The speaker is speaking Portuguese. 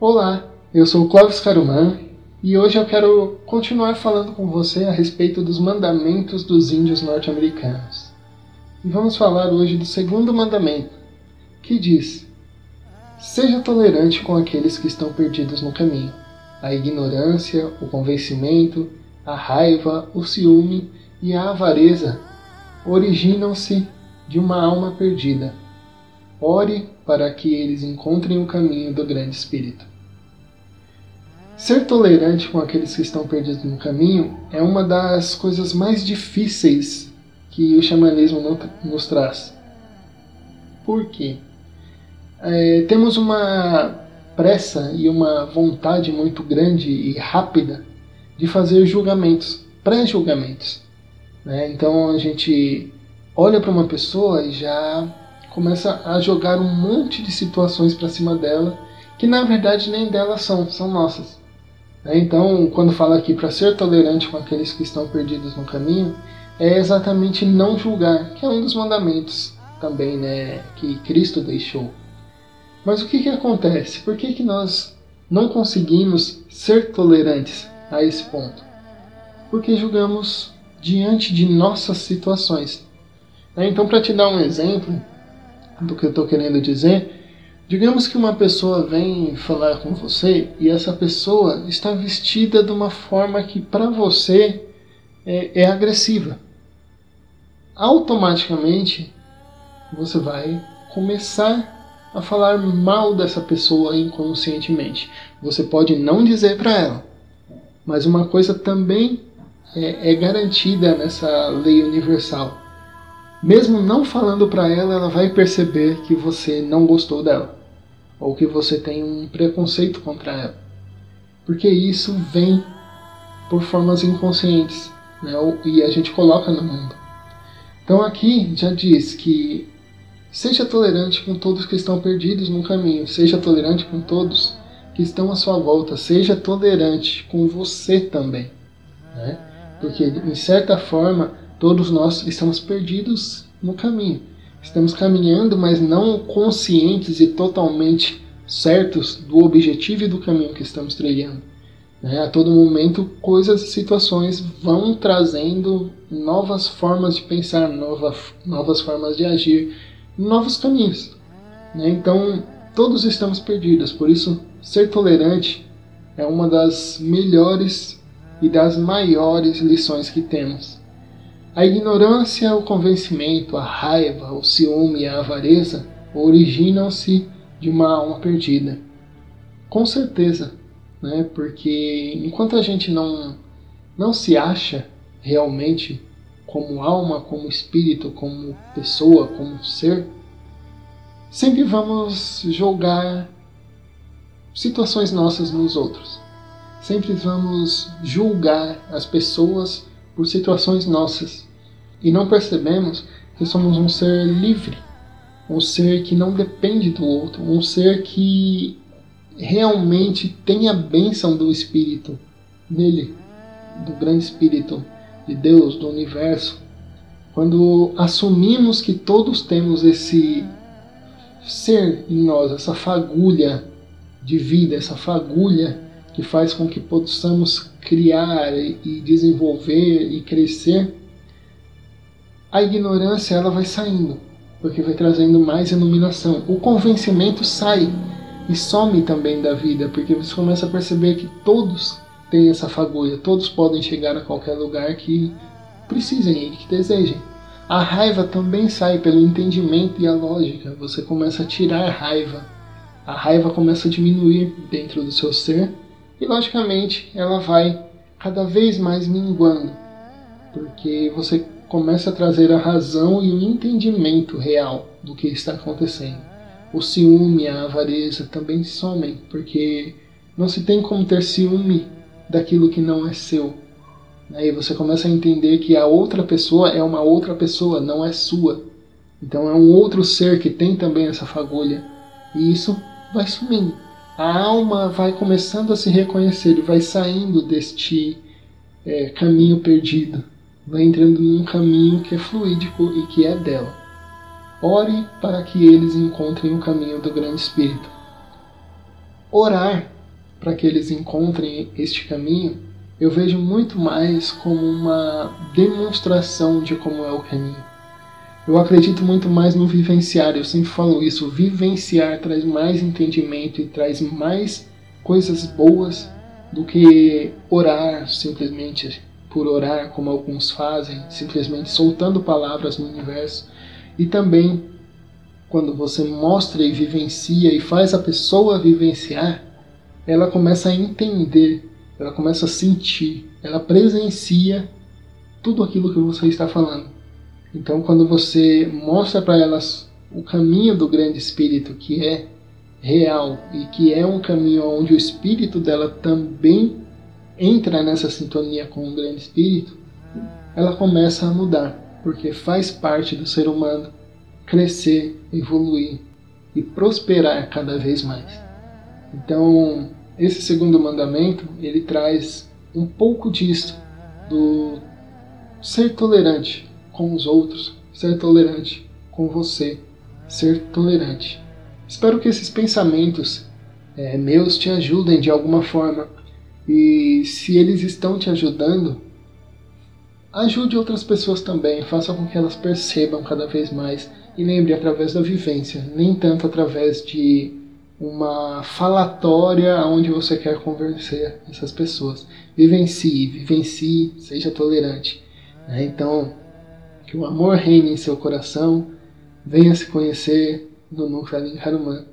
Olá, eu sou o Clóvis Caruman e hoje eu quero continuar falando com você a respeito dos mandamentos dos índios norte-americanos. E vamos falar hoje do segundo mandamento, que diz: Seja tolerante com aqueles que estão perdidos no caminho. A ignorância, o convencimento, a raiva, o ciúme e a avareza originam-se de uma alma perdida. Ore para que eles encontrem o caminho do grande Espírito. Ser tolerante com aqueles que estão perdidos no caminho é uma das coisas mais difíceis que o xamanismo nos traz. Por quê? É, temos uma pressa e uma vontade muito grande e rápida de fazer julgamentos, pré-julgamentos. Né? Então a gente olha para uma pessoa e já começa a jogar um monte de situações para cima dela que na verdade nem dela são, são nossas. Né? Então, quando fala aqui para ser tolerante com aqueles que estão perdidos no caminho, é exatamente não julgar, que é um dos mandamentos também né, que Cristo deixou. Mas o que, que acontece? Por que, que nós não conseguimos ser tolerantes a esse ponto? Porque julgamos diante de nossas situações. Né? Então, para te dar um exemplo do que eu estou querendo dizer, Digamos que uma pessoa vem falar com você e essa pessoa está vestida de uma forma que para você é, é, agressiva. Automaticamente você vai começar a falar mal dessa pessoa inconscientemente. Você pode não dizer para ela, mas uma coisa também é, é garantida nessa lei universal. Mesmo não falando para ela, ela vai perceber que você não gostou dela ou que você tem um preconceito contra ela. Porque isso vem por formas inconscientes né? e a gente coloca no mundo. Então aqui já diz que seja tolerante com todos que estão perdidos no caminho, seja tolerante com todos que estão à sua volta, seja tolerante com você também. Né? Porque, em certa forma, todos nós estamos perdidos no caminho. Estamos caminhando, mas não conscientes e totalmente certos do objetivo e do caminho que estamos trilhando. Né? A todo momento, coisas e situações vão trazendo novas formas de pensar, nova, novas formas de agir, novos caminhos. Né? Então, todos estamos perdidos, por isso, ser tolerante é uma das melhores e das maiores lições que temos. A ignorância, o convencimento, a raiva, o ciúme e a avareza originam-se de uma alma perdida. Com certeza, né? porque enquanto a gente não, não se acha realmente como alma, como espírito, como pessoa, como ser, sempre vamos julgar situações nossas nos outros. Sempre vamos julgar as pessoas por situações nossas e não percebemos que somos um ser livre, um ser que não depende do outro, um ser que realmente tem a bênção do Espírito nele, do grande Espírito de Deus, do universo. Quando assumimos que todos temos esse ser em nós, essa fagulha de vida, essa fagulha que faz com que possamos criar e desenvolver e crescer, a ignorância ela vai saindo, porque vai trazendo mais iluminação. O convencimento sai e some também da vida, porque você começa a perceber que todos têm essa fagulha, todos podem chegar a qualquer lugar que precisem e que desejem. A raiva também sai pelo entendimento e a lógica. Você começa a tirar a raiva. A raiva começa a diminuir dentro do seu ser e, logicamente, ela vai cada vez mais minguando, porque você começa a trazer a razão e o entendimento real do que está acontecendo. O ciúme, a avareza também somem, porque não se tem como ter ciúme daquilo que não é seu. Aí você começa a entender que a outra pessoa é uma outra pessoa, não é sua. Então é um outro ser que tem também essa fagulha. E isso vai sumindo a alma vai começando a se reconhecer e vai saindo deste é, caminho perdido, vai entrando num caminho que é fluídico e que é dela. Ore para que eles encontrem o caminho do Grande Espírito. orar para que eles encontrem este caminho, eu vejo muito mais como uma demonstração de como é o caminho. Eu acredito muito mais no vivenciar, eu sempre falo isso, vivenciar traz mais entendimento e traz mais coisas boas do que orar simplesmente por orar, como alguns fazem, simplesmente soltando palavras no universo. E também quando você mostra e vivencia e faz a pessoa vivenciar, ela começa a entender, ela começa a sentir, ela presencia tudo aquilo que você está falando. Então, quando você mostra para elas o caminho do grande espírito, que é real e que é um caminho onde o espírito dela também entra nessa sintonia com o grande espírito, ela começa a mudar, porque faz parte do ser humano crescer, evoluir e prosperar cada vez mais. Então, esse segundo mandamento, ele traz um pouco disso do ser tolerante com os outros, ser tolerante com você, ser tolerante. Espero que esses pensamentos é, meus te ajudem de alguma forma e se eles estão te ajudando, ajude outras pessoas também, faça com que elas percebam cada vez mais e lembre através da vivência, nem tanto através de uma falatória onde você quer convencer essas pessoas. Vivencie, vivencie, seja tolerante. Né? Então, que o amor reine em seu coração, venha se conhecer no Núcleo Hanuman